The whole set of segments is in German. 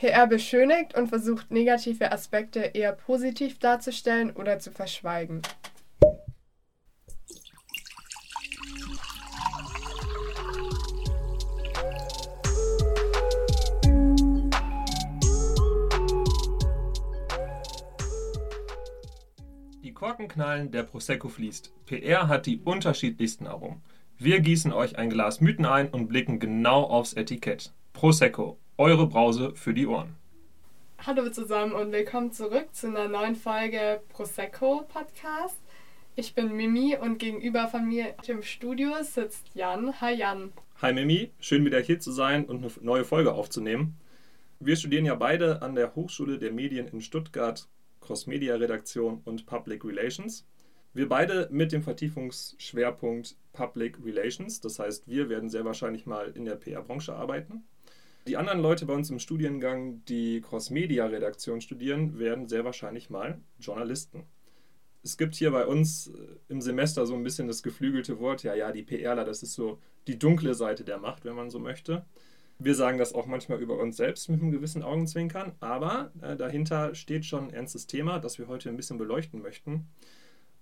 PR beschönigt und versucht negative Aspekte eher positiv darzustellen oder zu verschweigen. Die Korken knallen, der Prosecco fließt. PR hat die unterschiedlichsten Aromen. Wir gießen euch ein Glas Mythen ein und blicken genau aufs Etikett. Prosecco, eure Brause für die Ohren. Hallo zusammen und willkommen zurück zu einer neuen Folge Prosecco Podcast. Ich bin Mimi und gegenüber von mir im Studio sitzt Jan. Hi Jan. Hi Mimi, schön wieder hier zu sein und eine neue Folge aufzunehmen. Wir studieren ja beide an der Hochschule der Medien in Stuttgart, Cross-Media-Redaktion und Public Relations. Wir beide mit dem Vertiefungsschwerpunkt Public Relations, das heißt, wir werden sehr wahrscheinlich mal in der PR-Branche arbeiten. Die anderen Leute bei uns im Studiengang, die Cross-Media-Redaktion studieren, werden sehr wahrscheinlich mal Journalisten. Es gibt hier bei uns äh, im Semester so ein bisschen das geflügelte Wort, ja, ja, die PRler, das ist so die dunkle Seite der Macht, wenn man so möchte. Wir sagen das auch manchmal über uns selbst mit einem gewissen Augenzwinkern, aber äh, dahinter steht schon ein ernstes Thema, das wir heute ein bisschen beleuchten möchten.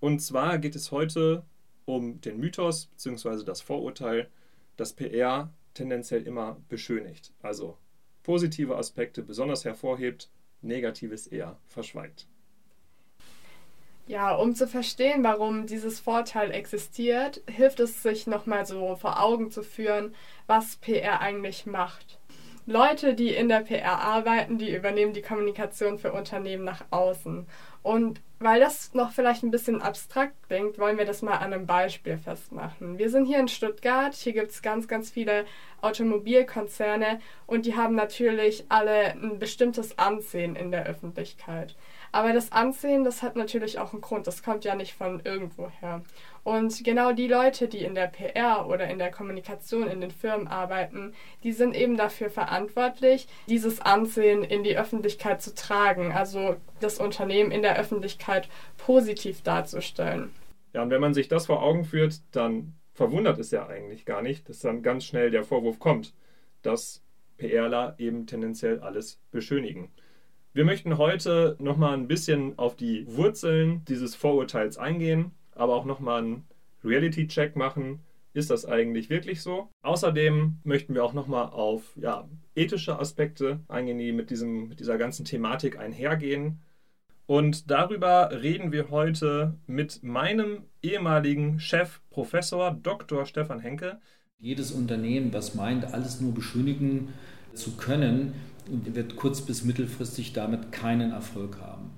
Und zwar geht es heute um den Mythos bzw. das Vorurteil, dass PR tendenziell immer beschönigt, also positive Aspekte besonders hervorhebt, negatives eher verschweigt. Ja, um zu verstehen, warum dieses Vorteil existiert, hilft es sich nochmal so vor Augen zu führen, was PR eigentlich macht. Leute, die in der PR arbeiten, die übernehmen die Kommunikation für Unternehmen nach außen. Und weil das noch vielleicht ein bisschen abstrakt klingt, wollen wir das mal an einem Beispiel festmachen. Wir sind hier in Stuttgart, hier gibt es ganz, ganz viele Automobilkonzerne und die haben natürlich alle ein bestimmtes Ansehen in der Öffentlichkeit. Aber das Ansehen, das hat natürlich auch einen Grund. Das kommt ja nicht von irgendwoher. Und genau die Leute, die in der PR oder in der Kommunikation in den Firmen arbeiten, die sind eben dafür verantwortlich, dieses Ansehen in die Öffentlichkeit zu tragen. Also das Unternehmen in der Öffentlichkeit positiv darzustellen. Ja, und wenn man sich das vor Augen führt, dann verwundert es ja eigentlich gar nicht, dass dann ganz schnell der Vorwurf kommt, dass PRler eben tendenziell alles beschönigen. Wir möchten heute nochmal ein bisschen auf die Wurzeln dieses Vorurteils eingehen, aber auch nochmal einen Reality-Check machen. Ist das eigentlich wirklich so? Außerdem möchten wir auch nochmal auf ja, ethische Aspekte eingehen, die mit, diesem, mit dieser ganzen Thematik einhergehen. Und darüber reden wir heute mit meinem ehemaligen Chef, Professor Dr. Stefan Henke. Jedes Unternehmen, was meint, alles nur beschönigen zu können, wird kurz- bis mittelfristig damit keinen Erfolg haben.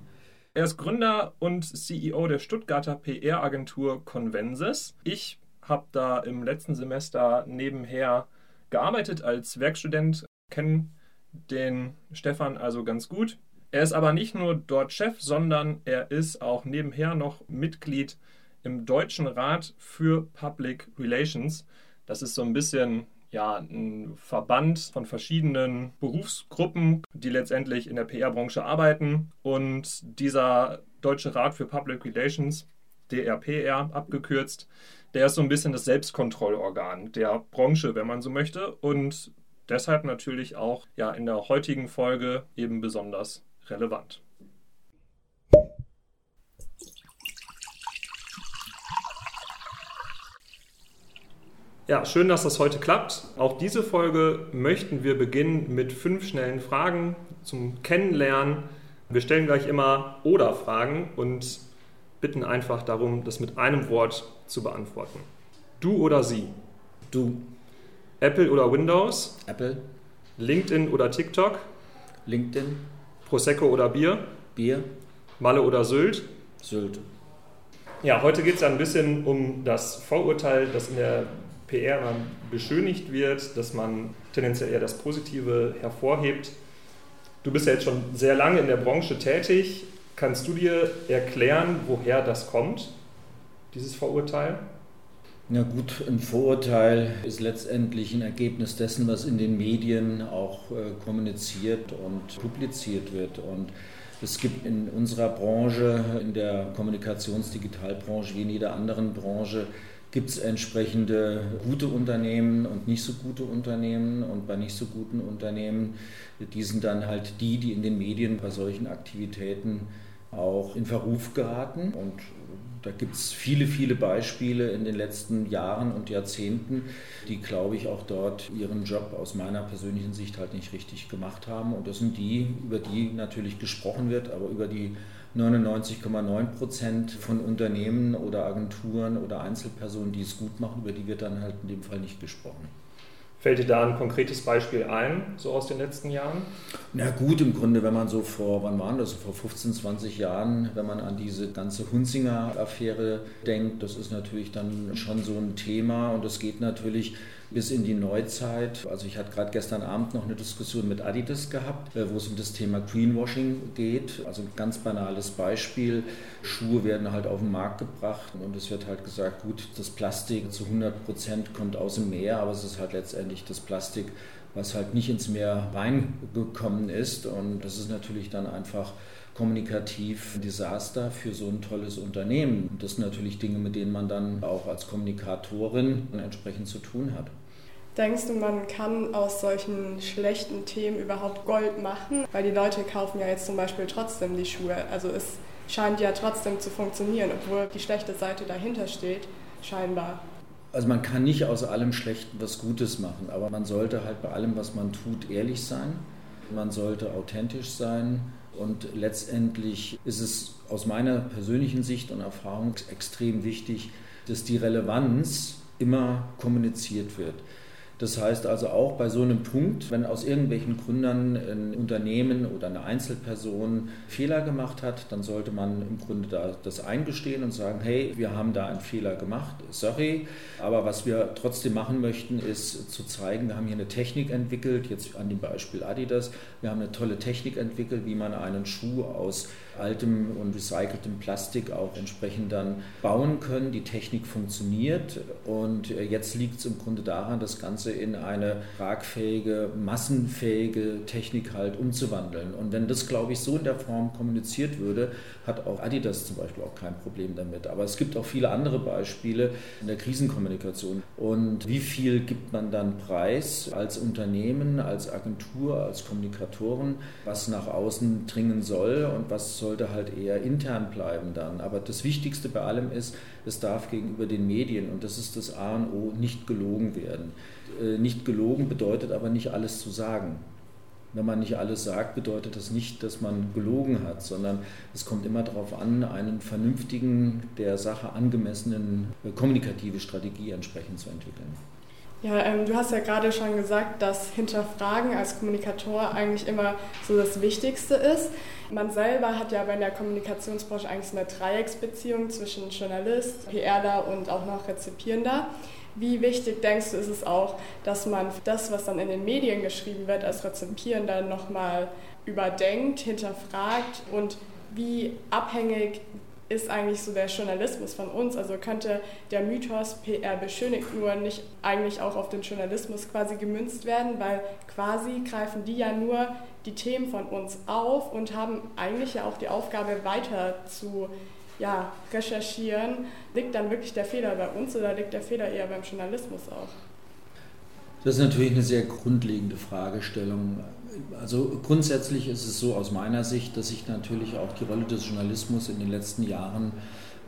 Er ist Gründer und CEO der Stuttgarter PR-Agentur Convensis. Ich habe da im letzten Semester nebenher gearbeitet als Werkstudent, kenne den Stefan also ganz gut. Er ist aber nicht nur dort Chef, sondern er ist auch nebenher noch Mitglied im Deutschen Rat für Public Relations. Das ist so ein bisschen ja, ein Verband von verschiedenen Berufsgruppen, die letztendlich in der PR-Branche arbeiten. Und dieser Deutsche Rat für Public Relations, DRPR abgekürzt, der ist so ein bisschen das Selbstkontrollorgan der Branche, wenn man so möchte. Und deshalb natürlich auch ja, in der heutigen Folge eben besonders relevant. Ja, schön, dass das heute klappt. Auch diese Folge möchten wir beginnen mit fünf schnellen Fragen zum Kennenlernen. Wir stellen gleich immer oder Fragen und bitten einfach darum, das mit einem Wort zu beantworten. Du oder sie? Du. Apple oder Windows? Apple. LinkedIn oder TikTok? LinkedIn. Prosecco oder Bier? Bier. Malle oder Sylt? Sylt. Ja, heute geht es ja ein bisschen um das Vorurteil, das in der PR immer beschönigt wird, dass man tendenziell eher das Positive hervorhebt. Du bist ja jetzt schon sehr lange in der Branche tätig. Kannst du dir erklären, woher das kommt, dieses Vorurteil? Na gut, ein Vorurteil ist letztendlich ein Ergebnis dessen, was in den Medien auch äh, kommuniziert und publiziert wird. Und es gibt in unserer Branche, in der Kommunikationsdigitalbranche wie in jeder anderen Branche, gibt es entsprechende gute Unternehmen und nicht so gute Unternehmen. Und bei nicht so guten Unternehmen, die sind dann halt die, die in den Medien bei solchen Aktivitäten auch in Verruf geraten. Und da gibt es viele, viele Beispiele in den letzten Jahren und Jahrzehnten, die, glaube ich, auch dort ihren Job aus meiner persönlichen Sicht halt nicht richtig gemacht haben. Und das sind die, über die natürlich gesprochen wird, aber über die 99,9 Prozent von Unternehmen oder Agenturen oder Einzelpersonen, die es gut machen, über die wird dann halt in dem Fall nicht gesprochen. Fällt dir da ein konkretes Beispiel ein, so aus den letzten Jahren? Na gut, im Grunde, wenn man so vor, wann waren das, vor 15, 20 Jahren, wenn man an diese ganze Hunzinger-Affäre denkt, das ist natürlich dann schon so ein Thema und es geht natürlich bis in die Neuzeit. Also ich hatte gerade gestern Abend noch eine Diskussion mit Adidas gehabt, äh, wo es um das Thema Greenwashing geht. Also ein ganz banales Beispiel. Schuhe werden halt auf den Markt gebracht und es wird halt gesagt, gut, das Plastik zu 100 Prozent kommt aus dem Meer, aber es ist halt letztendlich das Plastik, was halt nicht ins Meer reingekommen ist. Und das ist natürlich dann einfach kommunikativ ein Desaster für so ein tolles Unternehmen. Und das sind natürlich Dinge, mit denen man dann auch als Kommunikatorin entsprechend zu tun hat. Denkst du, man kann aus solchen schlechten Themen überhaupt Gold machen? Weil die Leute kaufen ja jetzt zum Beispiel trotzdem die Schuhe. Also es scheint ja trotzdem zu funktionieren, obwohl die schlechte Seite dahinter steht, scheinbar. Also man kann nicht aus allem Schlechten was Gutes machen, aber man sollte halt bei allem, was man tut, ehrlich sein. Man sollte authentisch sein und letztendlich ist es aus meiner persönlichen Sicht und Erfahrung extrem wichtig, dass die Relevanz immer kommuniziert wird. Das heißt also auch bei so einem Punkt, wenn aus irgendwelchen Gründern ein Unternehmen oder eine Einzelperson Fehler gemacht hat, dann sollte man im Grunde da das eingestehen und sagen, hey, wir haben da einen Fehler gemacht, sorry, aber was wir trotzdem machen möchten, ist zu zeigen, wir haben hier eine Technik entwickelt, jetzt an dem Beispiel Adidas, wir haben eine tolle Technik entwickelt, wie man einen Schuh aus altem und recyceltem Plastik auch entsprechend dann bauen können. Die Technik funktioniert und äh, jetzt liegt es im Grunde daran, das Ganze in eine tragfähige, massenfähige Technik halt umzuwandeln. Und wenn das, glaube ich, so in der Form kommuniziert würde, hat auch Adidas zum Beispiel auch kein Problem damit. Aber es gibt auch viele andere Beispiele in der Krisenkommunikation. Und wie viel gibt man dann preis als Unternehmen, als Agentur, als Kommunikatoren, was nach außen dringen soll und was sollte halt eher intern bleiben dann. Aber das Wichtigste bei allem ist, es darf gegenüber den Medien, und das ist das A und O, nicht gelogen werden. Äh, nicht gelogen bedeutet aber nicht alles zu sagen. Wenn man nicht alles sagt, bedeutet das nicht, dass man gelogen hat, sondern es kommt immer darauf an, einen vernünftigen, der Sache angemessenen äh, kommunikative Strategie entsprechend zu entwickeln. Ja, ähm, du hast ja gerade schon gesagt, dass Hinterfragen als Kommunikator eigentlich immer so das Wichtigste ist. Man selber hat ja bei der Kommunikationsbranche eigentlich eine Dreiecksbeziehung zwischen Journalist, PRler und auch noch Rezipierender. Wie wichtig denkst du, ist es auch, dass man das, was dann in den Medien geschrieben wird, als Rezipierender nochmal überdenkt, hinterfragt und wie abhängig ist eigentlich so der Journalismus von uns? Also könnte der Mythos PR beschönigt nur nicht eigentlich auch auf den Journalismus quasi gemünzt werden, weil quasi greifen die ja nur die Themen von uns auf und haben eigentlich ja auch die Aufgabe weiter zu ja, recherchieren. Liegt dann wirklich der Fehler bei uns oder liegt der Fehler eher beim Journalismus auch? Das ist natürlich eine sehr grundlegende Fragestellung. Also grundsätzlich ist es so aus meiner Sicht, dass sich natürlich auch die Rolle des Journalismus in den letzten Jahren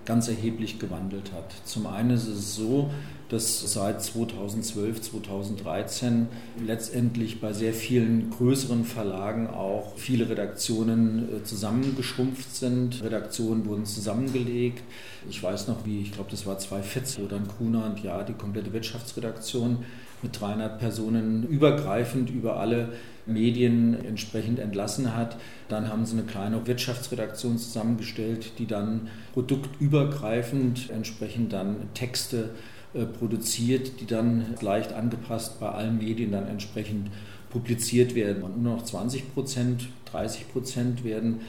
ganz erheblich gewandelt hat. Zum einen ist es so, dass seit 2012, 2013 letztendlich bei sehr vielen größeren Verlagen auch viele Redaktionen äh, zusammengeschrumpft sind. Redaktionen wurden zusammengelegt. Ich weiß noch, wie, ich glaube, das war 2014, wo dann Gruner und Ja die komplette Wirtschaftsredaktion mit 300 Personen übergreifend über alle Medien entsprechend entlassen hat. Dann haben sie eine kleine Wirtschaftsredaktion zusammengestellt, die dann produktübergreifend entsprechend dann Texte äh, produziert, die dann leicht angepasst bei allen Medien dann entsprechend publiziert werden. Und nur noch 20 Prozent, 30 Prozent werden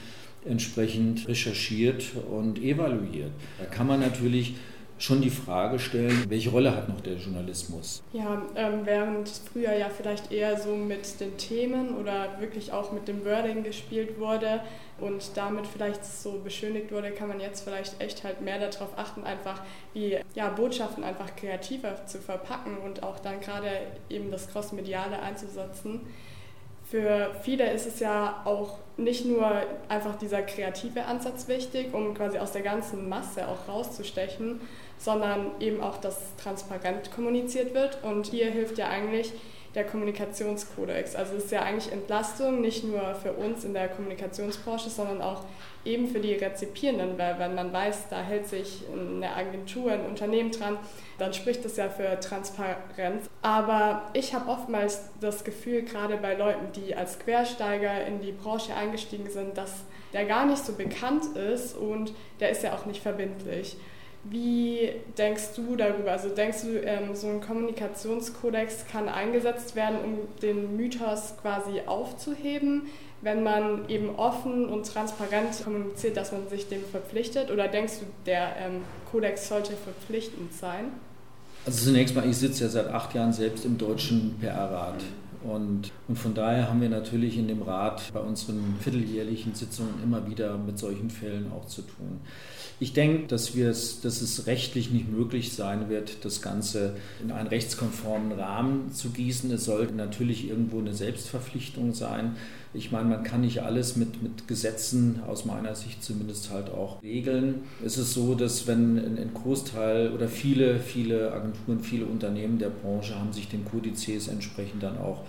entsprechend recherchiert und evaluiert. Da kann man natürlich schon die Frage stellen, welche Rolle hat noch der Journalismus? Ja, ähm, während früher ja vielleicht eher so mit den Themen oder wirklich auch mit dem Wording gespielt wurde und damit vielleicht so beschönigt wurde, kann man jetzt vielleicht echt halt mehr darauf achten, einfach wie ja, Botschaften einfach kreativer zu verpacken und auch dann gerade eben das Crossmediale einzusetzen für viele ist es ja auch nicht nur einfach dieser kreative Ansatz wichtig, um quasi aus der ganzen Masse auch rauszustechen, sondern eben auch, dass transparent kommuniziert wird. Und hier hilft ja eigentlich der Kommunikationskodex. Also es ist ja eigentlich Entlastung, nicht nur für uns in der Kommunikationsbranche, sondern auch eben für die Rezipierenden, weil wenn man weiß, da hält sich eine Agentur, ein Unternehmen dran, dann spricht das ja für Transparenz. Aber ich habe oftmals das Gefühl, gerade bei Leuten, die als Quersteiger in die Branche eingestiegen sind, dass der gar nicht so bekannt ist und der ist ja auch nicht verbindlich. Wie denkst du darüber? Also denkst du, ähm, so ein Kommunikationskodex kann eingesetzt werden, um den Mythos quasi aufzuheben, wenn man eben offen und transparent kommuniziert, dass man sich dem verpflichtet? Oder denkst du, der ähm, Kodex sollte verpflichtend sein? Also zunächst mal, ich sitze ja seit acht Jahren selbst im deutschen PR-Rat. Und, und von daher haben wir natürlich in dem Rat bei unseren vierteljährlichen Sitzungen immer wieder mit solchen Fällen auch zu tun. Ich denke, dass, es, dass es rechtlich nicht möglich sein wird, das Ganze in einen rechtskonformen Rahmen zu gießen. Es sollte natürlich irgendwo eine Selbstverpflichtung sein. Ich meine, man kann nicht alles mit, mit Gesetzen aus meiner Sicht zumindest halt auch regeln. Es ist so, dass wenn ein Großteil oder viele, viele Agenturen, viele Unternehmen der Branche haben sich den Kodizes entsprechend dann auch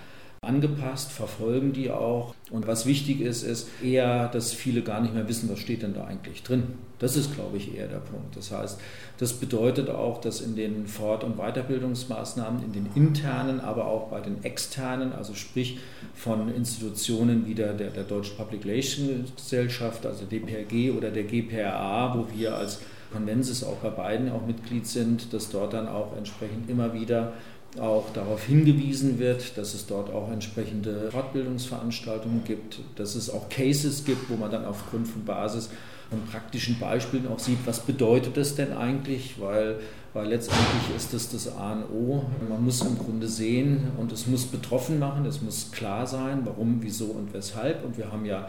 angepasst, verfolgen die auch. Und was wichtig ist, ist eher, dass viele gar nicht mehr wissen, was steht denn da eigentlich drin. Das ist, glaube ich, eher der Punkt. Das heißt, das bedeutet auch, dass in den Fort- und Weiterbildungsmaßnahmen, in den internen, aber auch bei den externen, also sprich von Institutionen wie der, der, der Deutschen Public Relations Gesellschaft, also DPRG oder der GPRA, wo wir als Konvensis auch bei beiden auch Mitglied sind, dass dort dann auch entsprechend immer wieder auch darauf hingewiesen wird, dass es dort auch entsprechende Fortbildungsveranstaltungen gibt, dass es auch Cases gibt, wo man dann aufgrund von Basis von praktischen Beispielen auch sieht, was bedeutet das denn eigentlich, weil, weil letztendlich ist das das A und O. Man muss im Grunde sehen und es muss betroffen machen, es muss klar sein, warum, wieso und weshalb. Und wir haben ja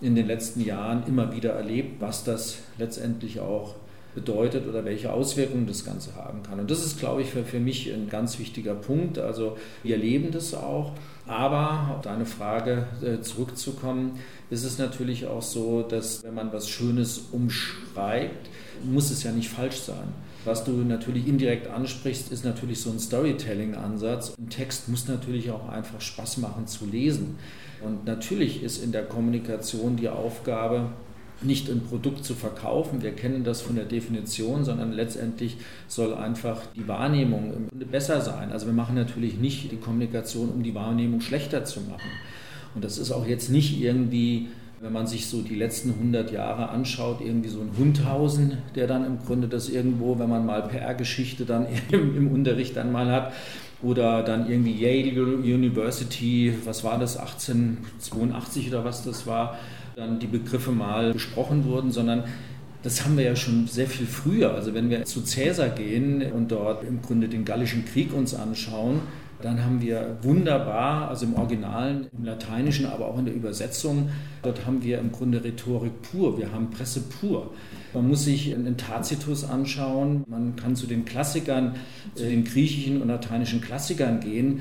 in den letzten Jahren immer wieder erlebt, was das letztendlich auch bedeutet oder welche Auswirkungen das Ganze haben kann. Und das ist, glaube ich, für, für mich ein ganz wichtiger Punkt. Also wir erleben das auch. Aber auf deine Frage äh, zurückzukommen, ist es natürlich auch so, dass wenn man was Schönes umschreibt, muss es ja nicht falsch sein. Was du natürlich indirekt ansprichst, ist natürlich so ein Storytelling-Ansatz. Ein Text muss natürlich auch einfach Spaß machen zu lesen. Und natürlich ist in der Kommunikation die Aufgabe, nicht ein Produkt zu verkaufen, wir kennen das von der Definition, sondern letztendlich soll einfach die Wahrnehmung besser sein. Also wir machen natürlich nicht die Kommunikation, um die Wahrnehmung schlechter zu machen. Und das ist auch jetzt nicht irgendwie, wenn man sich so die letzten 100 Jahre anschaut, irgendwie so ein Hundhausen, der dann im Grunde das irgendwo, wenn man mal PR-Geschichte dann im, im Unterricht dann mal hat, oder dann irgendwie Yale University, was war das, 1882 oder was das war, dann die Begriffe mal besprochen wurden, sondern das haben wir ja schon sehr viel früher. Also wenn wir zu Cäsar gehen und dort im Grunde den Gallischen Krieg uns anschauen, dann haben wir wunderbar, also im Originalen, im Lateinischen, aber auch in der Übersetzung, dort haben wir im Grunde Rhetorik pur, wir haben Presse pur. Man muss sich einen Tacitus anschauen, man kann zu den Klassikern, zu den griechischen und lateinischen Klassikern gehen.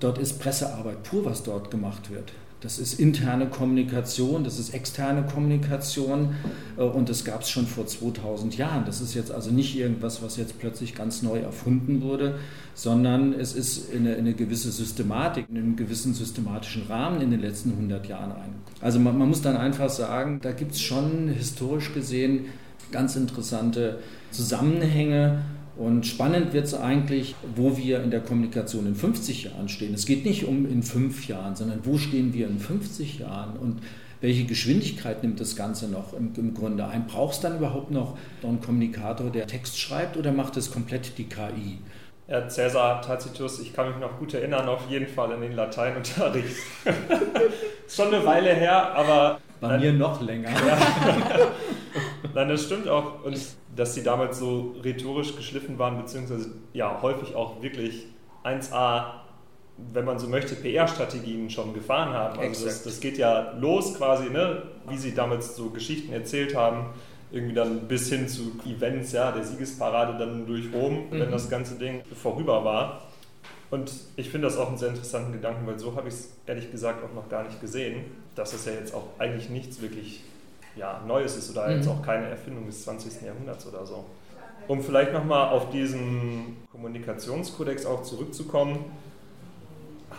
Dort ist Pressearbeit pur, was dort gemacht wird. Das ist interne Kommunikation, das ist externe Kommunikation äh, und das gab es schon vor 2000 Jahren. Das ist jetzt also nicht irgendwas, was jetzt plötzlich ganz neu erfunden wurde, sondern es ist in eine, eine gewisse Systematik, in einen gewissen systematischen Rahmen in den letzten 100 Jahren ein. Also man, man muss dann einfach sagen, da gibt es schon historisch gesehen ganz interessante Zusammenhänge und spannend wird es eigentlich, wo wir in der Kommunikation in 50 Jahren stehen. Es geht nicht um in fünf Jahren, sondern wo stehen wir in 50 Jahren und welche Geschwindigkeit nimmt das Ganze noch im, im Grunde ein? Braucht es dann überhaupt noch einen Kommunikator, der Text schreibt oder macht es komplett die KI? Ja, Cäsar Tacitus, ich kann mich noch gut erinnern, auf jeden Fall an den Lateinunterricht. Ist schon eine Weile her, aber. Bei mir noch länger. Ja. Nein, das stimmt auch. Und dass sie damals so rhetorisch geschliffen waren, beziehungsweise ja häufig auch wirklich 1A, wenn man so möchte, PR-Strategien schon gefahren haben. Also das, das, geht ja los quasi, ne? wie sie damals so Geschichten erzählt haben, irgendwie dann bis hin zu Events, ja, der Siegesparade dann durch Rom, mhm. wenn das ganze Ding vorüber war. Und ich finde das auch einen sehr interessanten Gedanken, weil so habe ich es ehrlich gesagt auch noch gar nicht gesehen, dass es ja jetzt auch eigentlich nichts wirklich ja, Neues ist oder mhm. jetzt auch keine Erfindung des 20. Jahrhunderts oder so. Um vielleicht nochmal auf diesen Kommunikationskodex auch zurückzukommen,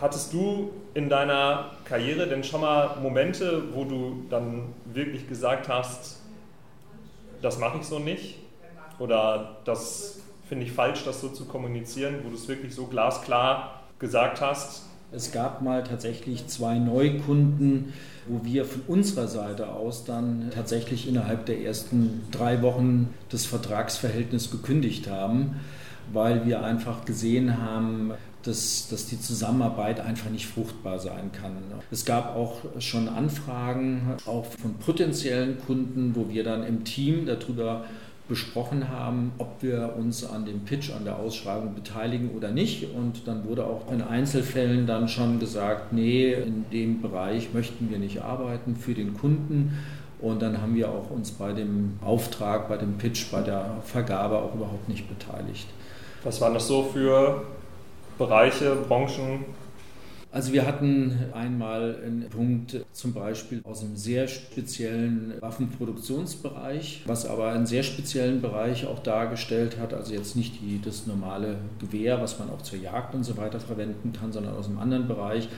hattest du in deiner Karriere denn schon mal Momente, wo du dann wirklich gesagt hast, das mache ich so nicht oder das finde ich falsch, das so zu kommunizieren, wo du es wirklich so glasklar gesagt hast? Es gab mal tatsächlich zwei Neukunden, wo wir von unserer Seite aus dann tatsächlich innerhalb der ersten drei Wochen das Vertragsverhältnis gekündigt haben, weil wir einfach gesehen haben, dass, dass die Zusammenarbeit einfach nicht fruchtbar sein kann. Es gab auch schon Anfragen, auch von potenziellen Kunden, wo wir dann im Team darüber besprochen haben, ob wir uns an dem Pitch, an der Ausschreibung beteiligen oder nicht. Und dann wurde auch in Einzelfällen dann schon gesagt, nee, in dem Bereich möchten wir nicht arbeiten für den Kunden. Und dann haben wir auch uns bei dem Auftrag, bei dem Pitch, bei der Vergabe auch überhaupt nicht beteiligt. Was waren das so für Bereiche, Branchen, also wir hatten einmal einen Punkt zum Beispiel aus einem sehr speziellen Waffenproduktionsbereich, was aber einen sehr speziellen Bereich auch dargestellt hat. Also jetzt nicht die, das normale Gewehr, was man auch zur Jagd und so weiter verwenden kann, sondern aus einem anderen Bereich.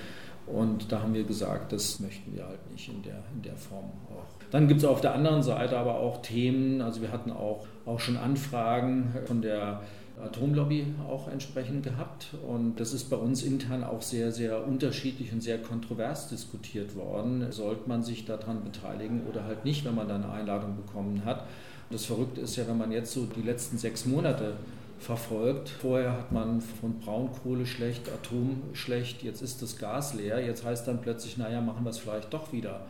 Und da haben wir gesagt, das möchten wir halt nicht in der, in der Form auch. Dann gibt es auf der anderen Seite aber auch Themen, also wir hatten auch, auch schon Anfragen von der Atomlobby auch entsprechend gehabt. Und das ist bei uns intern auch sehr, sehr unterschiedlich und sehr kontrovers diskutiert worden. Sollte man sich daran beteiligen oder halt nicht, wenn man da eine Einladung bekommen hat. Das Verrückte ist ja, wenn man jetzt so die letzten sechs Monate verfolgt. Vorher hat man von Braunkohle schlecht, Atom schlecht, jetzt ist das Gas leer. Jetzt heißt dann plötzlich, naja, machen wir es vielleicht doch wieder.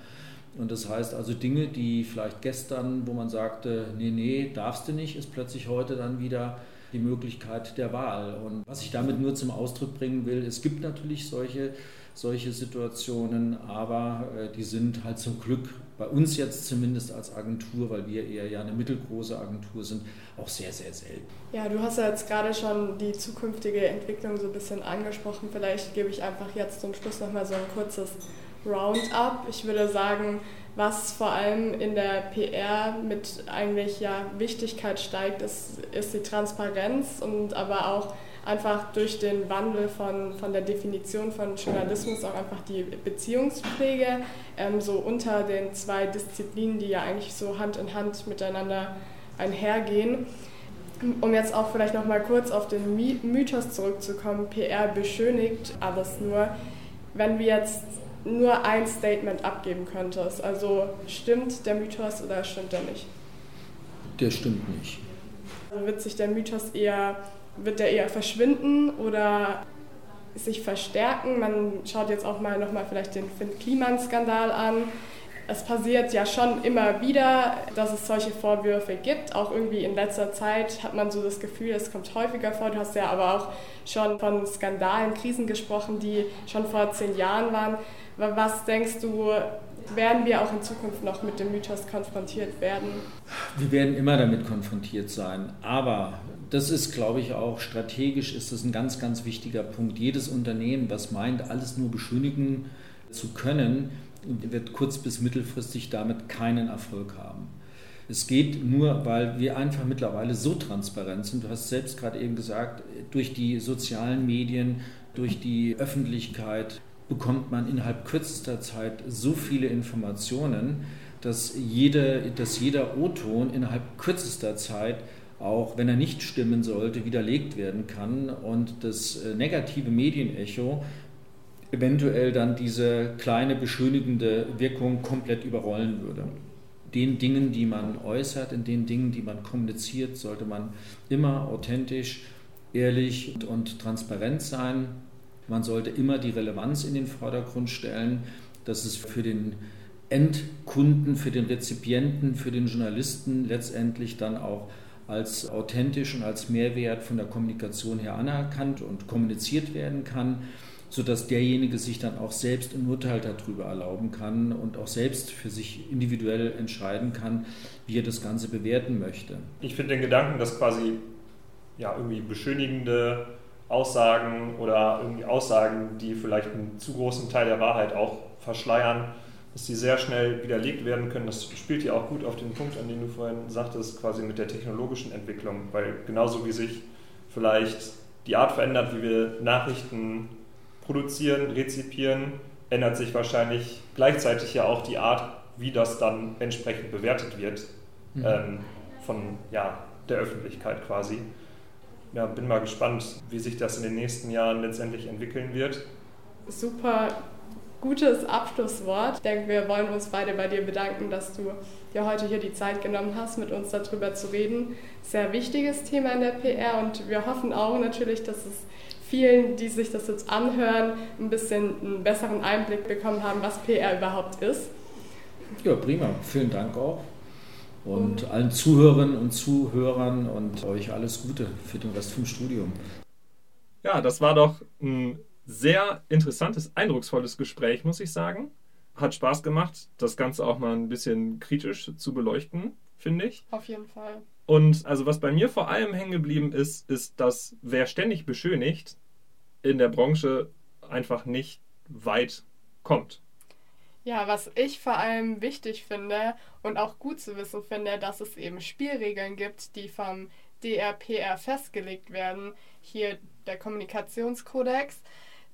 Und das heißt also Dinge, die vielleicht gestern, wo man sagte, nee, nee, darfst du nicht, ist plötzlich heute dann wieder die Möglichkeit der Wahl. Und was ich damit nur zum Ausdruck bringen will, es gibt natürlich solche, solche Situationen, aber äh, die sind halt zum Glück bei uns jetzt zumindest als Agentur, weil wir eher ja eine mittelgroße Agentur sind, auch sehr, sehr selten. Ja, du hast ja jetzt gerade schon die zukünftige Entwicklung so ein bisschen angesprochen. Vielleicht gebe ich einfach jetzt zum Schluss nochmal so ein kurzes Roundup. Ich würde sagen, was vor allem in der PR mit eigentlich ja Wichtigkeit steigt, ist, ist die Transparenz und aber auch einfach durch den Wandel von, von der Definition von Journalismus auch einfach die Beziehungspflege ähm, so unter den zwei Disziplinen, die ja eigentlich so Hand in Hand miteinander einhergehen. Um jetzt auch vielleicht noch mal kurz auf den Mythos zurückzukommen, PR beschönigt alles nur. Wenn wir jetzt nur ein Statement abgeben könntest. Also stimmt der Mythos oder stimmt er nicht? Der stimmt nicht. Also wird sich der Mythos eher, wird der eher verschwinden oder sich verstärken? Man schaut jetzt auch mal nochmal vielleicht den Finn-Kliman-Skandal an. Es passiert ja schon immer wieder, dass es solche Vorwürfe gibt. Auch irgendwie in letzter Zeit hat man so das Gefühl, es kommt häufiger vor. Du hast ja aber auch schon von Skandalen, Krisen gesprochen, die schon vor zehn Jahren waren. Was denkst du, werden wir auch in Zukunft noch mit dem Mythos konfrontiert werden? Wir werden immer damit konfrontiert sein. Aber das ist, glaube ich, auch strategisch ist das ein ganz, ganz wichtiger Punkt. Jedes Unternehmen, was meint, alles nur beschönigen zu können, wird kurz- bis mittelfristig damit keinen Erfolg haben. Es geht nur, weil wir einfach mittlerweile so transparent sind. Du hast selbst gerade eben gesagt, durch die sozialen Medien, durch die Öffentlichkeit, bekommt man innerhalb kürzester Zeit so viele Informationen, dass, jede, dass jeder O-Ton innerhalb kürzester Zeit auch wenn er nicht stimmen sollte, widerlegt werden kann und das äh, negative Medienecho eventuell dann diese kleine beschönigende Wirkung komplett überrollen würde. Den Dingen, die man äußert, in den Dingen, die man kommuniziert, sollte man immer authentisch, ehrlich und transparent sein. Man sollte immer die Relevanz in den Vordergrund stellen, dass es für den Endkunden, für den Rezipienten, für den Journalisten letztendlich dann auch als authentisch und als Mehrwert von der Kommunikation her anerkannt und kommuniziert werden kann, sodass derjenige sich dann auch selbst ein Urteil darüber erlauben kann und auch selbst für sich individuell entscheiden kann, wie er das Ganze bewerten möchte. Ich finde den Gedanken, dass quasi ja, irgendwie beschönigende Aussagen oder irgendwie Aussagen, die vielleicht einen zu großen Teil der Wahrheit auch verschleiern, dass die sehr schnell widerlegt werden können. Das spielt ja auch gut auf den Punkt, an den du vorhin sagtest, quasi mit der technologischen Entwicklung, weil genauso wie sich vielleicht die Art verändert, wie wir Nachrichten produzieren, rezipieren, ändert sich wahrscheinlich gleichzeitig ja auch die Art, wie das dann entsprechend bewertet wird mhm. ähm, von ja, der Öffentlichkeit quasi. Ja, bin mal gespannt, wie sich das in den nächsten Jahren letztendlich entwickeln wird. Super gutes Abschlusswort. Ich denke, wir wollen uns beide bei dir bedanken, dass du dir heute hier die Zeit genommen hast, mit uns darüber zu reden. Sehr wichtiges Thema in der PR und wir hoffen auch natürlich, dass es vielen, die sich das jetzt anhören, ein bisschen einen besseren Einblick bekommen haben, was PR überhaupt ist. Ja, prima. Vielen Dank auch. Und um, allen Zuhörerinnen und Zuhörern und euch alles Gute für den Rest vom Studium. Ja, das war doch ein sehr interessantes, eindrucksvolles Gespräch, muss ich sagen. Hat Spaß gemacht, das Ganze auch mal ein bisschen kritisch zu beleuchten, finde ich. Auf jeden Fall. Und also was bei mir vor allem hängen geblieben ist, ist, dass wer ständig beschönigt, in der Branche einfach nicht weit kommt. Ja, was ich vor allem wichtig finde und auch gut zu wissen finde, dass es eben Spielregeln gibt, die vom DRPR festgelegt werden. Hier der Kommunikationskodex.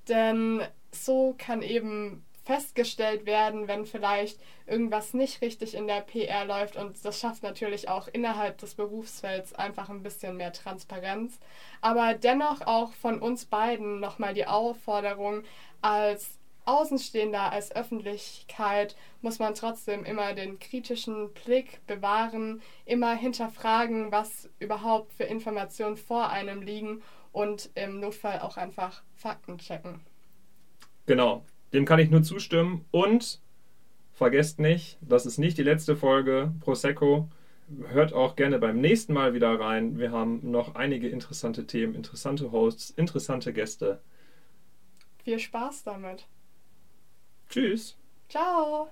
Denn so kann eben festgestellt werden, wenn vielleicht irgendwas nicht richtig in der PR läuft und das schafft natürlich auch innerhalb des Berufsfelds einfach ein bisschen mehr Transparenz. Aber dennoch auch von uns beiden nochmal die Aufforderung, als Außenstehender, als Öffentlichkeit muss man trotzdem immer den kritischen Blick bewahren, immer hinterfragen, was überhaupt für Informationen vor einem liegen und im Notfall auch einfach Fakten checken. Genau, dem kann ich nur zustimmen. Und vergesst nicht, das ist nicht die letzte Folge Prosecco. Hört auch gerne beim nächsten Mal wieder rein. Wir haben noch einige interessante Themen, interessante Hosts, interessante Gäste. Viel Spaß damit. Tschüss. Ciao.